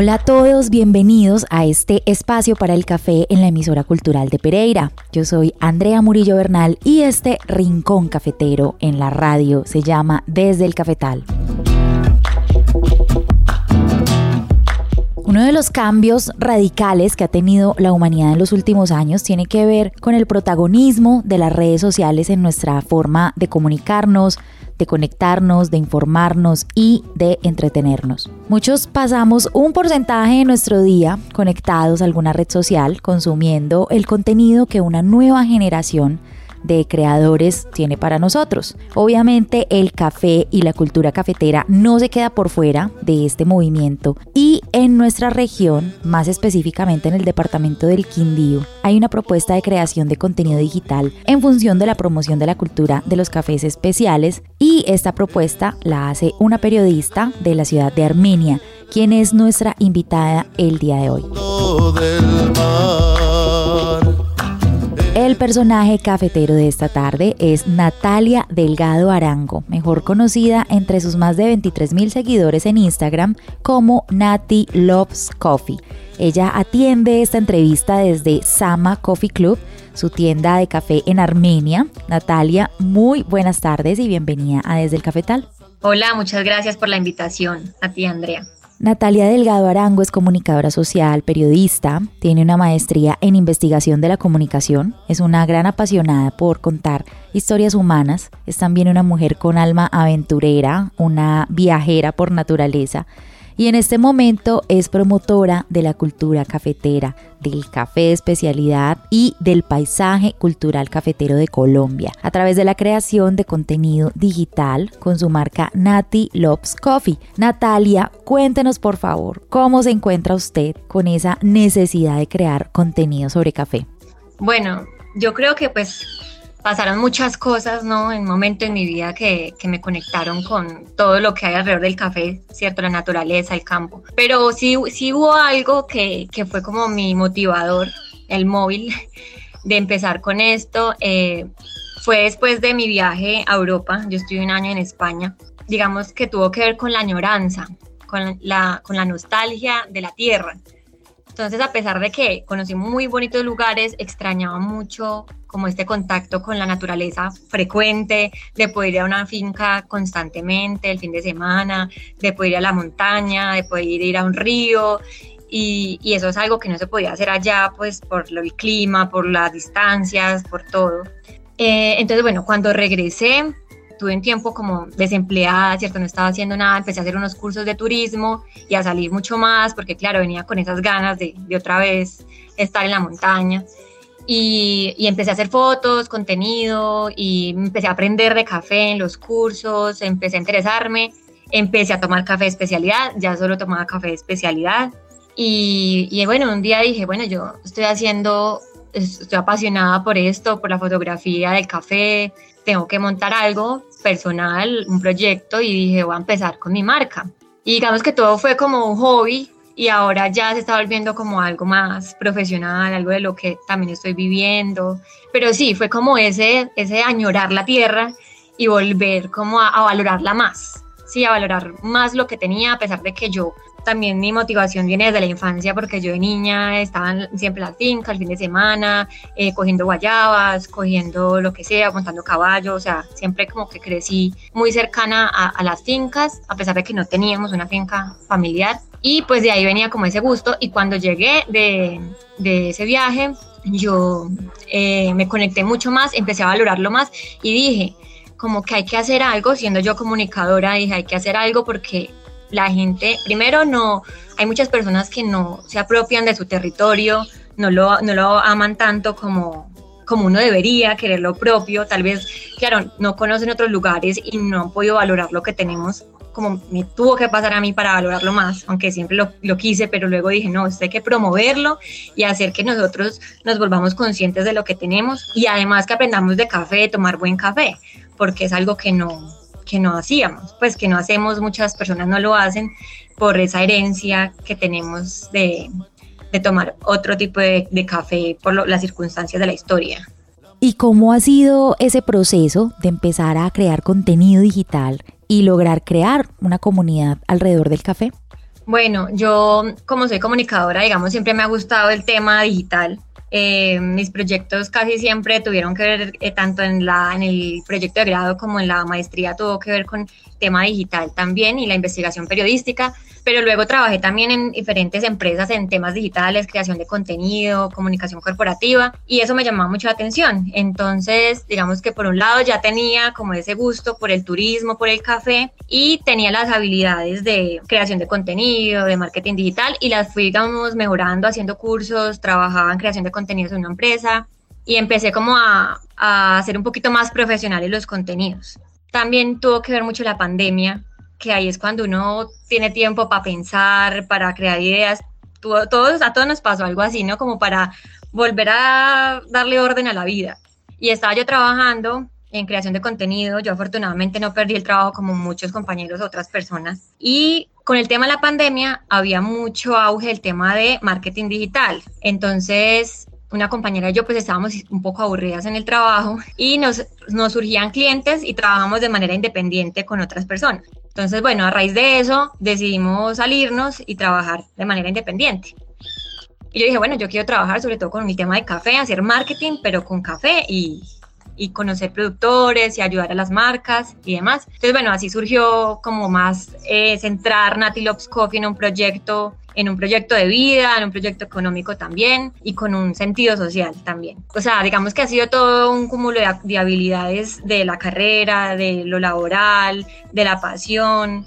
Hola a todos, bienvenidos a este espacio para el café en la emisora cultural de Pereira. Yo soy Andrea Murillo Bernal y este rincón cafetero en la radio se llama Desde el Cafetal. Uno de los cambios radicales que ha tenido la humanidad en los últimos años tiene que ver con el protagonismo de las redes sociales en nuestra forma de comunicarnos, de conectarnos, de informarnos y de entretenernos. Muchos pasamos un porcentaje de nuestro día conectados a alguna red social, consumiendo el contenido que una nueva generación de creadores tiene para nosotros. Obviamente el café y la cultura cafetera no se queda por fuera de este movimiento y en nuestra región, más específicamente en el departamento del Quindío, hay una propuesta de creación de contenido digital en función de la promoción de la cultura de los cafés especiales y esta propuesta la hace una periodista de la ciudad de Armenia, quien es nuestra invitada el día de hoy. El personaje cafetero de esta tarde es Natalia Delgado Arango, mejor conocida entre sus más de 23 mil seguidores en Instagram como Nati Loves Coffee. Ella atiende esta entrevista desde Sama Coffee Club, su tienda de café en Armenia. Natalia, muy buenas tardes y bienvenida a Desde el Cafetal. Hola, muchas gracias por la invitación. A ti, Andrea. Natalia Delgado Arango es comunicadora social, periodista, tiene una maestría en investigación de la comunicación, es una gran apasionada por contar historias humanas, es también una mujer con alma aventurera, una viajera por naturaleza y en este momento es promotora de la cultura cafetera, del café de especialidad y del paisaje cultural cafetero de Colombia a través de la creación de contenido digital con su marca Nati Loves Coffee. Natalia, cuéntenos por favor cómo se encuentra usted con esa necesidad de crear contenido sobre café. Bueno, yo creo que pues pasaron muchas cosas, ¿no? En un momento en mi vida que, que, me conectaron con todo lo que hay alrededor del café, ¿cierto? La naturaleza, el campo. Pero sí, sí hubo algo que, que fue como mi motivador, el móvil, de empezar con esto. Eh, fue después de mi viaje a Europa, yo estuve un año en España, digamos que tuvo que ver con la añoranza, con la, con la nostalgia de la tierra. Entonces, a pesar de que conocí muy bonitos lugares, extrañaba mucho como este contacto con la naturaleza frecuente, de poder ir a una finca constantemente el fin de semana, de poder ir a la montaña, de poder ir a un río. Y, eso es algo que no se podía hacer allá, pues por el clima, por las distancias, por todo. Eh, entonces, bueno, cuando regresé, tuve un tiempo como desempleada, ¿cierto? No estaba haciendo nada, empecé a hacer unos cursos de turismo y a salir mucho más, porque claro, venía con esas ganas de, de otra vez estar en la montaña. Y, empecé a hacer fotos, contenido y empecé a aprender de café en los cursos, empecé a interesarme, empecé a tomar café de especialidad, ya solo tomaba café de especialidad. Y, y bueno, un día dije, bueno, yo estoy haciendo, estoy apasionada por esto, por la fotografía del café, tengo que montar algo personal, un proyecto y dije, voy a empezar con mi marca. Y digamos que todo fue como un hobby, y ahora ya se está volviendo como algo más profesional, algo de lo que también estoy viviendo. Pero sí, fue como ese, ese añorar la tierra y volver como a, valorarla más, sí, a valorar más lo que tenía, a pesar de que yo también mi motivación viene desde la infancia porque yo de niña estaba siempre en la finca el fin de semana, eh, cogiendo guayabas, cogiendo lo que sea, montando caballos, o sea, siempre como que crecí muy cercana a, las fincas, a pesar de que no teníamos una finca familiar. Y pues de ahí venía como ese gusto y cuando llegué de, de ese viaje, yo eh, me conecté mucho más, empecé a valorarlo más y dije, como que hay que hacer algo, siendo yo comunicadora, dije, hay que hacer algo porque la gente, primero no, hay muchas personas que no se apropian de su territorio, no lo, no lo aman tanto como, como uno debería, querer lo propio, tal vez, claro, no conocen otros lugares y no han podido valorar lo que tenemos como me tuvo que pasar a mí para valorarlo más, aunque siempre lo, lo, quise, pero luego dije, no, esto hay que promoverlo y hacer que nosotros nos volvamos conscientes de lo que tenemos y además que aprendamos de café, tomar buen café, porque es algo que no, que no hacíamos, pues que no hacemos, muchas personas no lo hacen por esa herencia que tenemos de, de tomar otro tipo de, de café por lo, las circunstancias de la historia. ¿Y cómo ha sido ese proceso de empezar a crear contenido digital y lograr crear una comunidad alrededor del café? Bueno, yo como soy comunicadora, digamos, siempre me ha gustado el tema digital. Eh, mis proyectos casi siempre tuvieron que ver, eh, tanto en, la, en el proyecto de grado como en la maestría, tuvo que ver con tema digital también y la investigación periodística pero luego trabajé también en diferentes empresas en temas digitales, creación de contenido, comunicación corporativa y eso me llamaba mucho la atención. Entonces, digamos que por un lado ya tenía como ese gusto por el turismo, por el café y tenía las habilidades de creación de contenido, de marketing digital y las fui, digamos, mejorando, haciendo cursos, trabajaba en creación de contenidos en una empresa y empecé como a, a hacer un poquito más profesionales los contenidos. También tuvo que ver mucho la pandemia, que ahí es cuando uno tiene tiempo para pensar, para crear ideas. Todos, a todos nos pasó algo así, ¿no? Como para volver a darle orden a la vida. Y estaba yo trabajando en creación de contenido. Yo afortunadamente no perdí el trabajo como muchos compañeros, otras personas. Y con el tema de la pandemia había mucho auge el tema de marketing digital. Entonces una compañera y yo pues estábamos un poco aburridas en el trabajo y nos, nos surgían clientes y trabajamos de manera independiente con otras personas. Entonces, bueno, a raíz de eso decidimos salirnos y trabajar de manera independiente. Y yo dije, bueno, yo quiero trabajar sobre todo con mi tema de café, hacer marketing, pero con café y, y conocer productores y ayudar a las marcas y demás. Entonces, bueno, así surgió como más eh, centrar Natty Loves Coffee en un proyecto en un proyecto de vida, en un proyecto económico también y con un sentido social también. O sea, digamos que ha sido todo un cúmulo de, habilidades de la carrera, de lo laboral, de la pasión.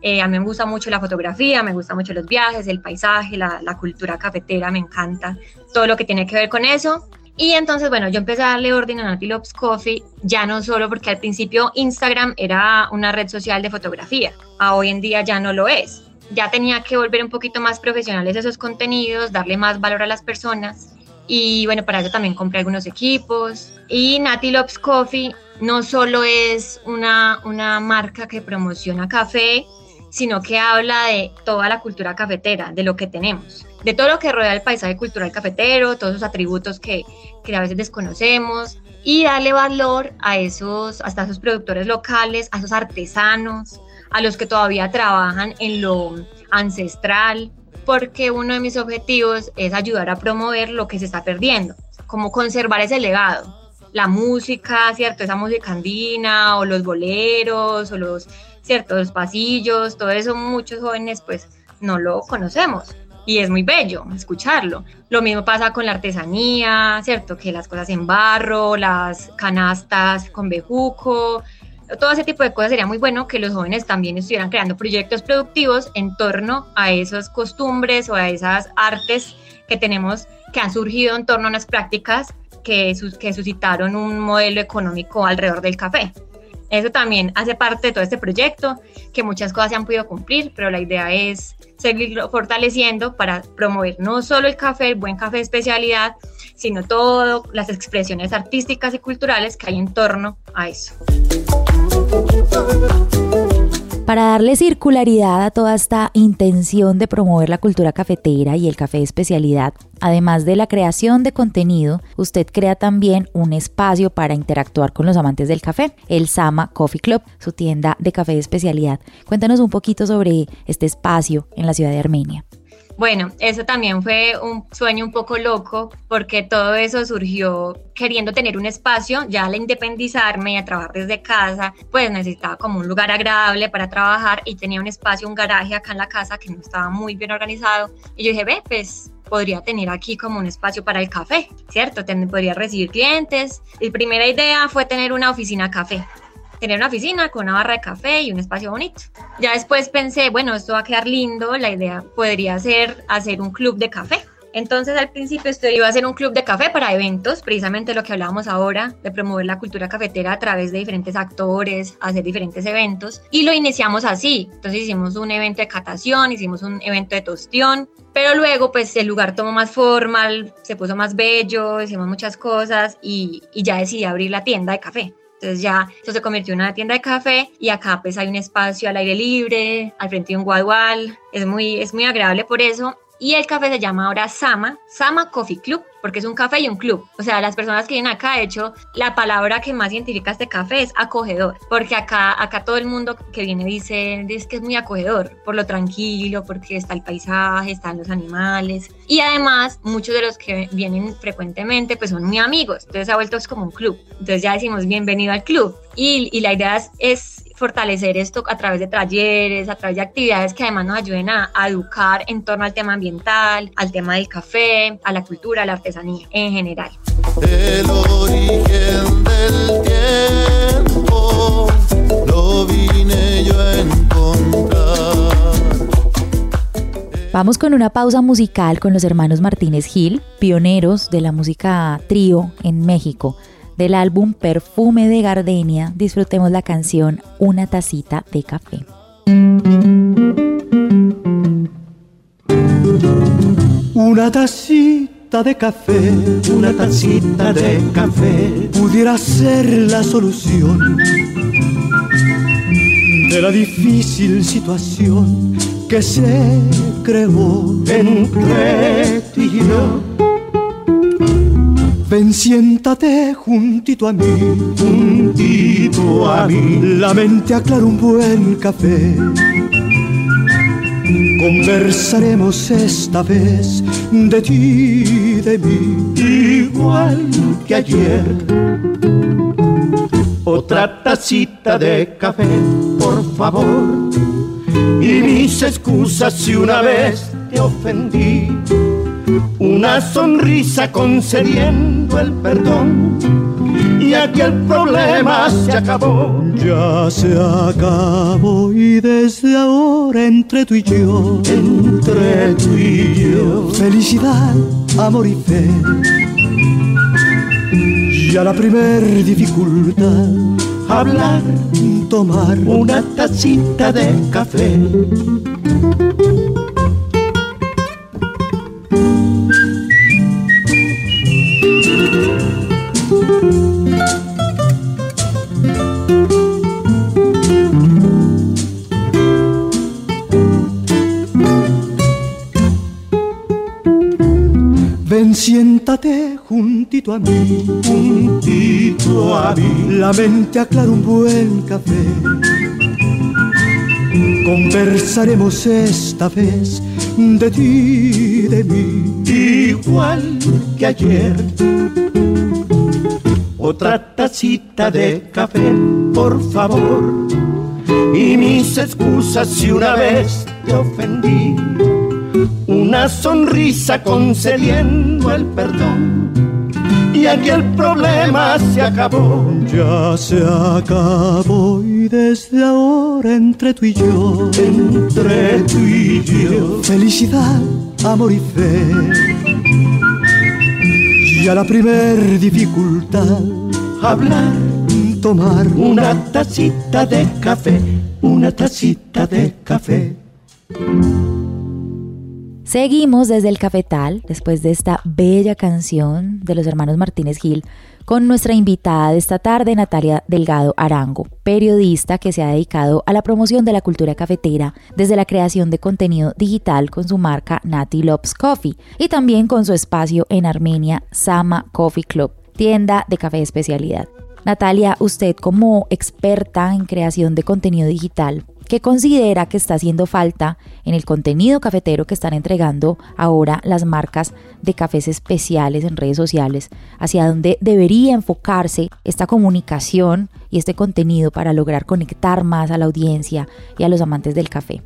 Eh, a mí me gusta mucho la fotografía, me gusta mucho los viajes, el paisaje, la cultura cafetera, me encanta todo lo que tiene que ver con eso. Y entonces, bueno, yo empecé a darle orden a Naughty Loves Coffee, ya no solo porque al principio Instagram era una red social de fotografía, a hoy en día ya no lo es ya tenía que volver un poquito más profesionales esos contenidos, darle más valor a las personas. Y bueno, para eso también compré algunos equipos. Y Natty Loves Coffee no solo es una, una marca que promociona café, sino que habla de toda la cultura cafetera, de lo que tenemos, de todo lo que rodea el paisaje cultural cafetero, todos esos atributos que, que a veces desconocemos, y darle valor a esos, hasta a esos productores locales, a esos artesanos, a los que todavía trabajan en lo ancestral, porque uno de mis objetivos es ayudar a promover lo que se está perdiendo, como conservar ese legado, la música, ¿cierto? Esa música andina o los boleros o los, ¿cierto? Los pasillos, todo eso muchos jóvenes pues no lo conocemos y es muy bello escucharlo. Lo mismo pasa con la artesanía, ¿cierto? Que las cosas en barro, las canastas con bejuco, todo ese tipo de cosas sería muy bueno que los jóvenes también estuvieran creando proyectos productivos en torno a esas costumbres o a esas artes que tenemos que han surgido en torno a unas prácticas que, que suscitaron un modelo económico alrededor del café. Eso también hace parte de todo este proyecto, que muchas cosas se han podido cumplir, pero la idea es seguirlo fortaleciendo para promover no solo el café, el buen café de especialidad, sino todas las expresiones artísticas y culturales que hay en torno a eso. Para darle circularidad a toda esta intención de promover la cultura cafetera y el café de especialidad, además de la creación de contenido, usted crea también un espacio para interactuar con los amantes del café, el Sama Coffee Club, su tienda de café de especialidad. Cuéntanos un poquito sobre este espacio en la ciudad de Armenia. Bueno, eso también fue un sueño un poco loco porque todo eso surgió queriendo tener un espacio, ya al independizarme y a trabajar desde casa, pues necesitaba como un lugar agradable para trabajar y tenía un espacio, un garaje acá en la casa que no estaba muy bien organizado y yo dije, ve, pues podría tener aquí como un espacio para el café, ¿cierto? podría recibir clientes. Mi primera idea fue tener una oficina café tener una oficina con una barra de café y un espacio bonito. Ya después pensé, bueno, esto va a quedar lindo, la idea podría ser hacer un club de café. Entonces al principio esto iba a ser un club de café para eventos, precisamente lo que hablábamos ahora, de promover la cultura cafetera a través de diferentes actores, hacer diferentes eventos. Y lo iniciamos así. Entonces hicimos un evento de catación, hicimos un evento de tostión, pero luego pues el lugar tomó más formal, se puso más bello, hicimos muchas cosas y, y ya decidí abrir la tienda de café. Entonces ya eso se convirtió en una tienda de café y acá pues hay un espacio al aire libre, al frente de un guadual. Es muy, es muy agradable por eso y el café se llama ahora Sama, Sama Coffee Club, porque es un café y un club. O sea, las personas que vienen acá, de hecho, la palabra que más identifica este café es acogedor, porque acá, acá todo el mundo que viene dice, dice que es muy acogedor, por lo tranquilo, porque está el paisaje, están los animales. Y además, muchos de los que vienen frecuentemente, pues son muy amigos, entonces ha vuelto como un club. Entonces ya decimos, bienvenido al club. Y, y la idea es fortalecer esto a través de talleres, a través de actividades que además nos ayuden a, educar en torno al tema ambiental, al tema del café, a la cultura, a la artesanía en general. El origen del tiempo lo vine yo a encontrar. Vamos con una pausa musical con los hermanos Martínez Gil, pioneros de la música trío en México. Del álbum Perfume de Gardenia, disfrutemos la canción Una tacita de café. Una tacita de café, una tacita de café pudiera ser la solución de la difícil situación que se creó entre tú y yo Ven, siéntate juntito a mí, juntito a mí. La mente aclara un buen café. Conversaremos esta vez de ti y de mí, igual que ayer. Otra tacita de café, por favor. Y mis excusas si una vez te ofendí una sonrisa concediendo el perdón y aquel problema se acabó. Ya se acabó y desde ahora entre tú y yo, entre tú y yo, felicidad, amor y fe. Ya la primer dificultad, hablar, tomar una tacita de café juntito a mí, juntito a mí. La mente aclara un buen café. Conversaremos esta vez de ti de mí, igual que ayer. Otra tacita de café, por favor. Y mis excusas si una vez te ofendí una sonrisa concediendo el perdón. Y aquí el problema se acabó. Ya se acabó y desde ahora entre tú y yo, entre tú y yo, felicidad, amor y fe. Y a la primer dificultad, hablar, tomar una tacita de café, una tacita de café. Seguimos desde el cafetal, después de esta bella canción de los hermanos Martínez Gil, con nuestra invitada de esta tarde, Natalia Delgado Arango, periodista que se ha dedicado a la promoción de la cultura cafetera desde la creación de contenido digital con su marca Nati Loves Coffee y también con su espacio en Armenia, Sama Coffee Club, tienda de café especialidad. Natalia, usted como experta en creación de contenido digital, ¿Qué considera que está haciendo falta en el contenido cafetero que están entregando ahora las marcas de cafés especiales en redes sociales, hacia dónde debería enfocarse esta comunicación y este contenido para lograr conectar más a la audiencia y a los amantes del café.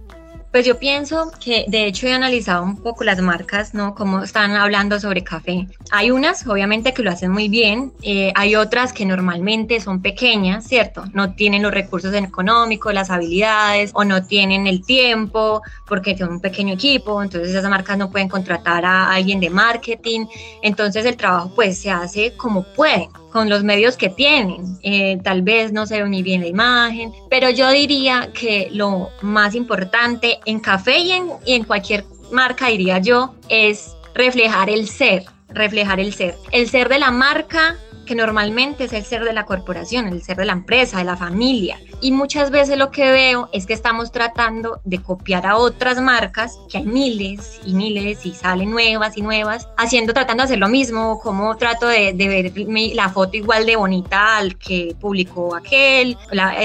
Pues yo pienso que de hecho he analizado un poco las marcas, ¿no? Cómo están hablando sobre café. Hay unas, obviamente, que lo hacen muy bien. Eh, hay otras que normalmente son pequeñas, ¿cierto? No tienen los recursos económicos, las habilidades o no tienen el tiempo porque son un pequeño equipo. Entonces esas marcas no pueden contratar a alguien de marketing. Entonces el trabajo pues se hace como pueden con los medios que tienen. Eh, tal vez no se ve ni bien la imagen, pero yo diría que lo más importante en café y en, y en cualquier marca, diría yo, es reflejar el ser, reflejar el ser. El ser de la marca que normalmente es el ser de la corporación, el ser de la empresa, de la familia. Y muchas veces lo que veo es que estamos tratando de copiar a otras marcas, que hay miles y miles y salen nuevas y nuevas, haciendo, tratando de hacer lo mismo, como trato de, ver la foto igual de bonita al que publicó aquel,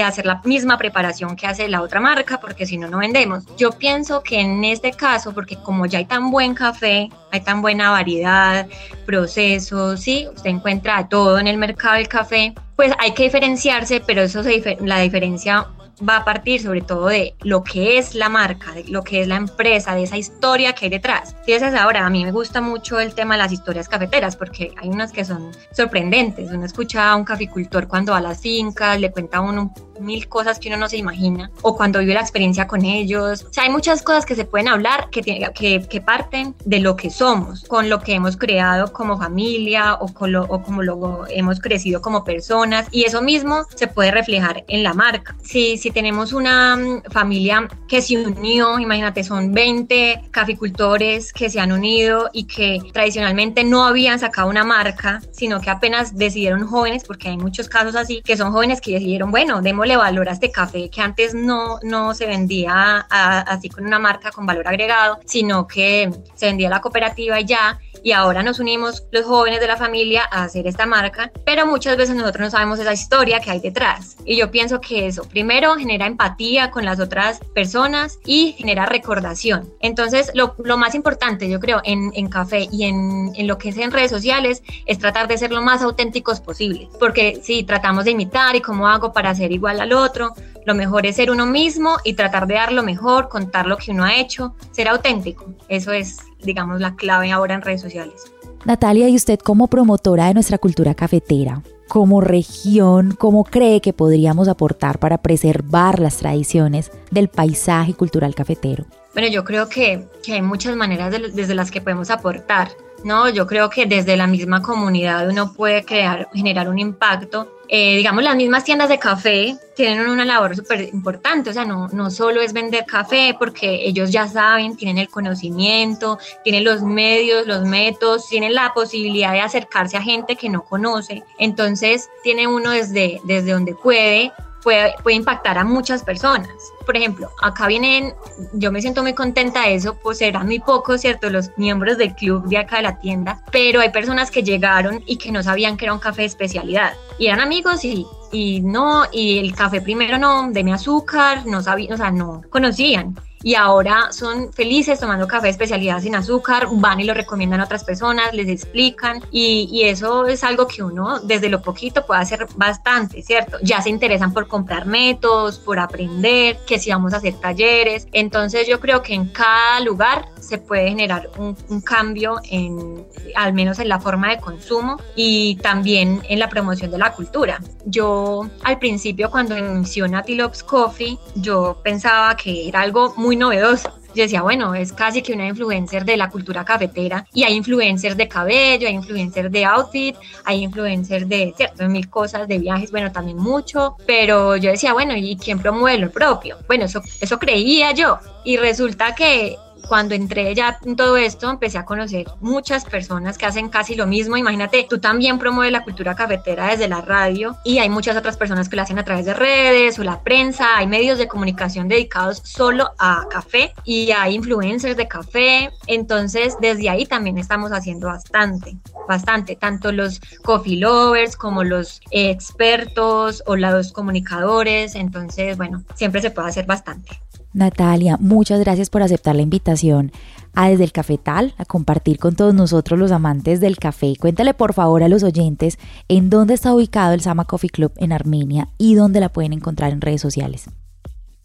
hacer la misma preparación que hace la otra marca, porque si no, no vendemos. Yo pienso que en este caso, porque como ya hay tan buen café, hay tan buena variedad, procesos, ¿sí? Usted encuentra todo en el mercado del café, pues hay que diferenciarse, pero eso se, la diferencia va a partir sobre todo de lo que es la marca, de lo que es la empresa, de esa historia que hay detrás. Fíjense ahora, a mí me gusta mucho el tema de las historias cafeteras porque hay unas que son sorprendentes. Uno escucha a un caficultor cuando va a las fincas, le cuenta a uno mil cosas que uno no se imagina, o cuando vive la experiencia con ellos. O sea, hay muchas cosas que se pueden hablar que, que, que parten de lo que somos, con lo que hemos creado como familia o, con lo, o como lo hemos crecido como personas, y eso mismo se puede reflejar en la marca. Si, si tenemos una mm, familia que se unió, imagínate, son 20 caficultores que se han unido y que tradicionalmente no habían sacado una marca, sino que apenas decidieron jóvenes, porque hay muchos casos así, que son jóvenes que decidieron, bueno, démosle valor a este café que antes no, no se vendía así con una marca con valor agregado, sino que se vendía la cooperativa y ya y ahora nos unimos los jóvenes de la familia a hacer esta marca, pero muchas veces nosotros no sabemos esa historia que hay detrás. Y yo pienso que eso, primero, genera empatía con las otras personas y genera recordación. Entonces, lo, lo más importante, yo creo, en, en café y en, en, lo que es en redes sociales, es tratar de ser lo más auténticos posible. Porque si tratamos de imitar y cómo hago para ser igual al otro, lo mejor es ser uno mismo y tratar de dar lo mejor, contar lo que uno ha hecho, ser auténtico. Eso es, digamos, la clave ahora en redes sociales. Natalia, y usted como promotora de nuestra cultura cafetera, como región, ¿cómo cree que podríamos aportar para preservar las tradiciones del paisaje cultural cafetero? Bueno, yo creo que, que hay muchas maneras desde las que podemos aportar. No, yo creo que desde la misma comunidad uno puede crear, generar un impacto eh, digamos, las mismas tiendas de café tienen una labor súper importante, o sea, no, no solo es vender café porque ellos ya saben, tienen el conocimiento, tienen los medios, los métodos, tienen la posibilidad de acercarse a gente que no conoce, entonces tiene uno desde, desde donde puede puede, puede impactar a muchas personas. Por ejemplo, acá vienen, yo me siento muy contenta de eso, pues eran muy pocos, ¿cierto? Los miembros del club de acá de la tienda, pero hay personas que llegaron y que no sabían que era un café de especialidad. Y eran amigos y, y no, y el café primero no, de mi azúcar, no sabían, o sea, no conocían y ahora son felices tomando café de especialidad sin azúcar, van y lo recomiendan a otras personas, les explican y, y, eso es algo que uno desde lo poquito puede hacer bastante, ¿cierto? Ya se interesan por comprar métodos, por aprender, que si vamos a hacer talleres, entonces yo creo que en cada lugar se puede generar un, un cambio en, al menos en la forma de consumo y también en la promoción de la cultura. Yo al principio cuando inició Nati Loves Coffee, yo pensaba que era algo muy novedoso. Yo decía, bueno, es casi que una influencer de la cultura cafetera y hay influencers de cabello, hay influencers de outfit, hay influencers de ciertas mil cosas, de viajes, bueno, también mucho, pero yo decía, bueno, ¿y quién promueve lo propio? Bueno, eso, eso creía yo y resulta que cuando entré ya en todo esto, empecé a conocer muchas personas que hacen casi lo mismo. Imagínate, tú también promueves la cultura cafetera desde la radio y hay muchas otras personas que lo hacen a través de redes o la prensa. Hay medios de comunicación dedicados solo a café y hay influencers de café. Entonces, desde ahí también estamos haciendo bastante, bastante. Tanto los coffee lovers como los expertos o los comunicadores. Entonces, bueno, siempre se puede hacer bastante. Natalia, muchas gracias por aceptar la invitación a Desde el Cafetal, a compartir con todos nosotros los amantes del café. Cuéntale por favor a los oyentes en dónde está ubicado el Sama Coffee Club en Armenia y dónde la pueden encontrar en redes sociales.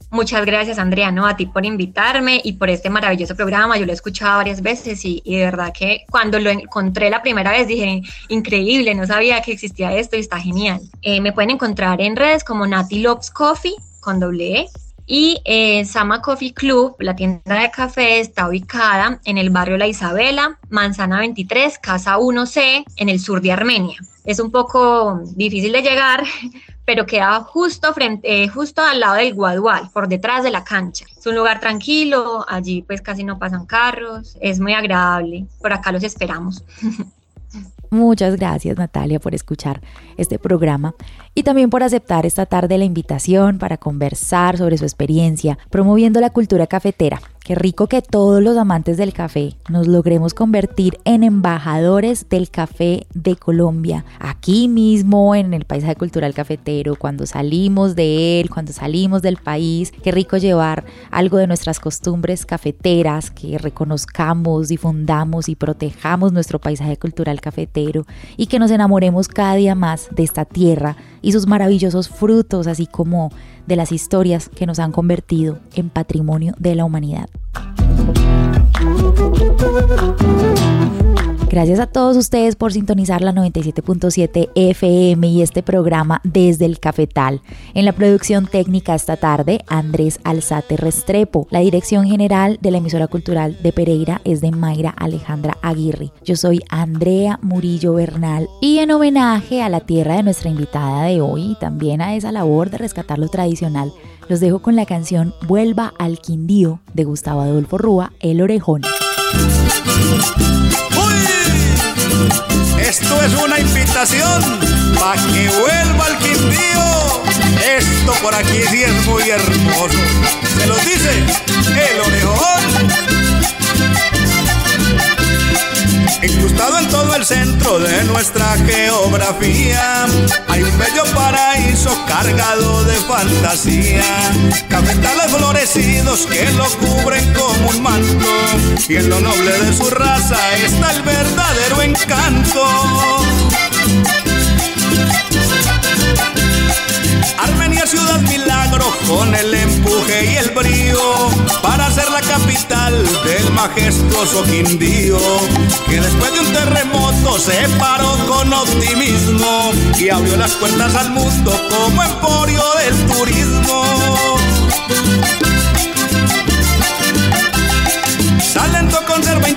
Muchas gracias, Andrea, ¿no? a ti por invitarme y por este maravilloso programa. Yo lo he escuchado varias veces y, de verdad que cuando lo encontré la primera vez dije, increíble, no sabía que existía esto y está genial. Eh, me pueden encontrar en redes como Nati Loves Coffee con doble E y eh, Sama Coffee Club, la tienda de café, está ubicada en el barrio La Isabela, Manzana 23, Casa 1C, en el sur de Armenia. Es un poco difícil de llegar, pero queda justo, frente, eh, justo al lado del Guadual, por detrás de la cancha. Es un lugar tranquilo, allí pues casi no pasan carros, es muy agradable. Por acá los esperamos. Muchas gracias Natalia por escuchar este programa y también por aceptar esta tarde la invitación para conversar sobre su experiencia promoviendo la cultura cafetera Qué rico que todos los amantes del café nos logremos convertir en embajadores del café de Colombia, aquí mismo en el paisaje cultural cafetero, cuando salimos de él, cuando salimos del país. Qué rico llevar algo de nuestras costumbres cafeteras, que reconozcamos, difundamos y protejamos nuestro paisaje cultural cafetero y que nos enamoremos cada día más de esta tierra y sus maravillosos frutos, así como de las historias que nos han convertido en patrimonio de la humanidad. Gracias a todos ustedes por sintonizar la 97.7 FM y este programa desde el Cafetal. En la producción técnica esta tarde, Andrés Alzate Restrepo. La dirección general de la emisora cultural de Pereira es de Mayra Alejandra Aguirre. Yo soy Andrea Murillo Bernal y en homenaje a la tierra de nuestra invitada de hoy y también a esa labor de rescatar lo tradicional, los dejo con la canción Vuelva al Quindío de Gustavo Adolfo Rúa, El Orejón. Esto es una invitación para que vuelva al Quindío. Esto por aquí sí es muy hermoso. Se lo dice el orejón. Incrustado en todo el centro de nuestra geografía, hay un bello paraíso cargado de fantasía. Cafetales florecidos que lo cubren como un manto, y en lo noble de su raza está el verdadero encanto. Armenia ciudad milagro con el empuje y el brío para ser la capital del majestuoso Quindío que después de un terremoto se paró con optimismo y abrió las puertas al mundo como emporio del turismo.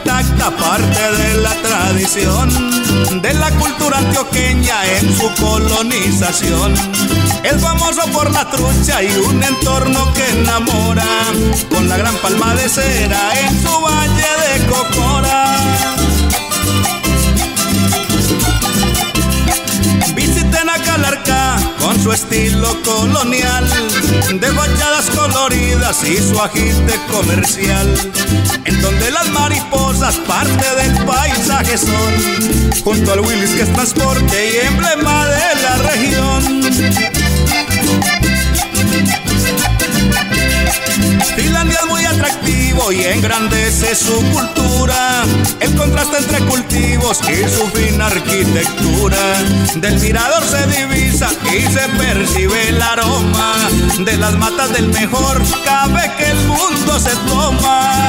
Intacta parte de la tradición de la cultura antioqueña en su colonización. Es famoso por la trucha y un entorno que enamora, con la gran palma de cera en su valle de Cocora. Su estilo colonial, de fachadas coloridas y su agite comercial, en donde las mariposas parte del paisaje son, junto al Willis que es transporte y emblema de la región. Finlandia es muy atractivo y engrandece su cultura. El contraste entre cultivos y su fina arquitectura. Del mirador se divisa y se percibe el aroma de las matas del mejor. Cabe que el mundo se toma.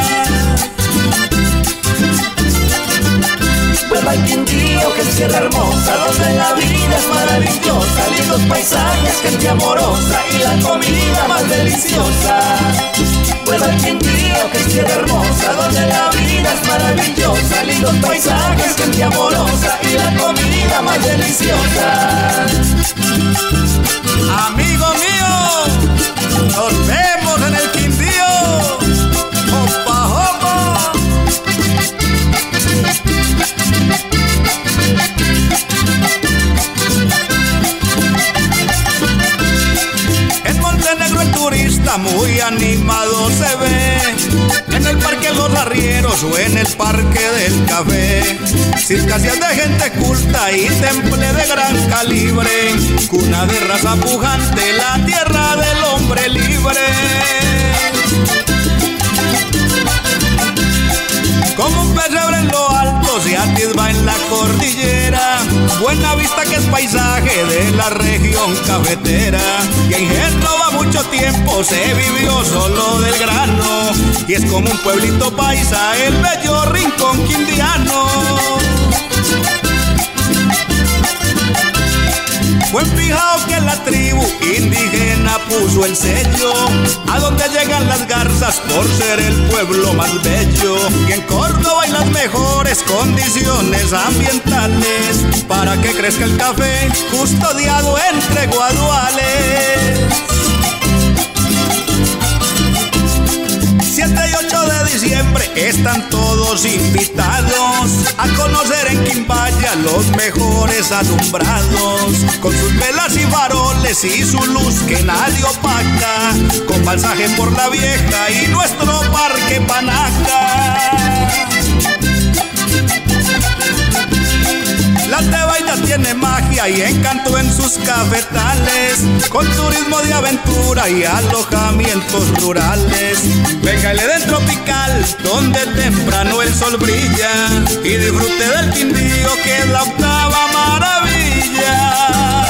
Vuelva al Quindío, que es tierra hermosa, donde la vida es maravillosa, lindos paisajes, gente amorosa y la comida más deliciosa. Vuelva al Quindío, que es tierra hermosa, donde la vida es maravillosa, lindos paisajes, gente amorosa y la comida más deliciosa. Amigo mío, nos vemos en el Quindío. Muy animado se ve en el parque Los Arrieros o en el parque del café. Circancias de gente culta y temple de gran calibre, cuna de raza pujante, la tierra del hombre libre. Como un pesebre en lo Pablo se atisba en la cordillera. Buena vista que es paisaje de la región cafetera. Y en Génova mucho tiempo se vivió solo del grano. Y es como un pueblito paisa, el bello rincón quindiano. Fue fijado que la tribu indígena puso el sello a donde llegan las garzas por ser el pueblo más bello. Y en Córdoba hay las mejores condiciones ambientales para que crezca el café custodiado entre guaduales. Están todos invitados a conocer en Quimbaya los mejores alumbrados, con sus velas y faroles y su luz que nadie opaca, con pasaje por la vieja y nuestro parque Panaca. La Tebaida tiene magia y encanto en sus cafetales, con turismo de aventura y alojamientos rurales. Véngale del tropical, donde temprano el sol brilla, y disfrute del quindío que es la octava maravilla.